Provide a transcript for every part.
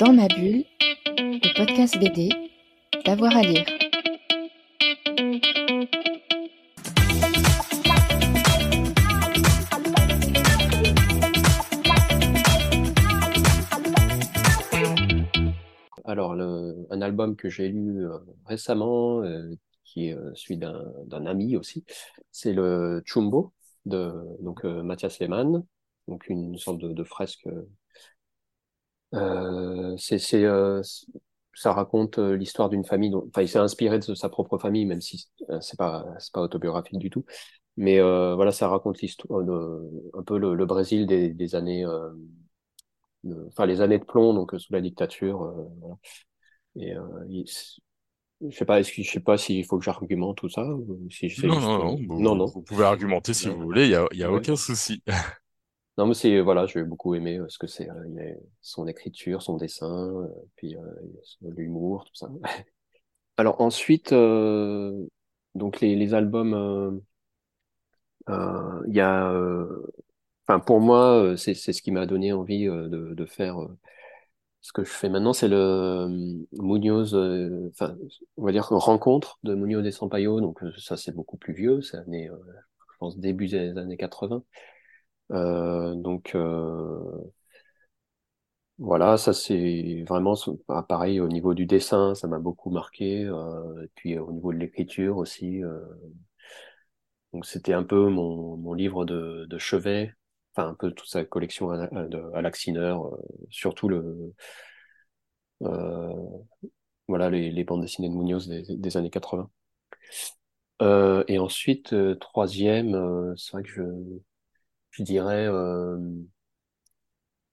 Dans ma bulle, le podcast BD, d'avoir à lire. Alors, un album que j'ai lu euh, récemment, euh, qui est euh, celui d'un ami aussi, c'est le Chumbo de donc Mathias Lehmann, donc une sorte de fresque. Euh, c'est c'est euh, ça raconte euh, l'histoire d'une famille. dont- enfin, il s'est inspiré de sa propre famille, même si euh, c'est pas c'est pas autobiographique du tout. Mais euh, voilà, ça raconte l'histoire de un peu le, le Brésil des, des années, euh, de- enfin les années de plomb, donc sous la dictature. euh, voilà. Et euh, il- je sais pas, est-ce que je sais pas s'il faut que j'argumente tout ça ou si Non, juste. non, non, Non, vous, non. vous pouvez argumenter si vous voulez, il y a, y a Ouais. aucun souci. Non, mais c'est voilà, j'ai beaucoup aimé euh, ce que c'est, euh, son écriture, son dessin, euh, puis l'humour, tout ça. Alors ensuite, donc les, albums, il y a, enfin pour moi, c'est ce qui m'a donné envie de, de faire ce que je fais maintenant, c'est le Munoz, enfin on va dire rencontre de Munoz et Sampaio. Donc ça c'est beaucoup plus vieux, c'est année, je pense début des années 80. Euh, donc euh, voilà, ça c'est vraiment ce- ah, pareil au niveau du dessin, ça m'a beaucoup marqué. euh, et puis au niveau de l'écriture aussi. donc c'était un peu mon, mon livre de, de chevet, enfin un peu toute sa collection à, de- à Laxiner, euh, surtout le voilà les, bandes dessinées de Munoz des, des années 80. Euh, et ensuite troisième, c'est vrai que je je dirais euh,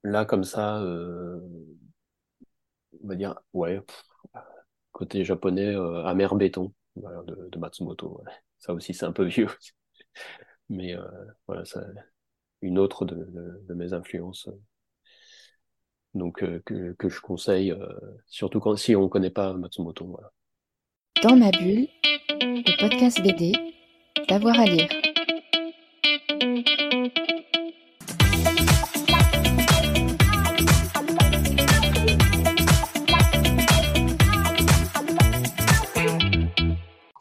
là comme ça. euh, on va dire, ouais, côté japonais, euh, Amer Béton, voilà, de, de Matsumoto. ouais. Ça aussi, c'est un peu vieux. Mais euh, voilà, ça, une autre de, de, de mes influences. Donc, euh, que, que je conseille, euh, surtout quand, si on connaît pas Matsumoto. Voilà. Dans ma bulle, le podcast BD, d'avoir à lire.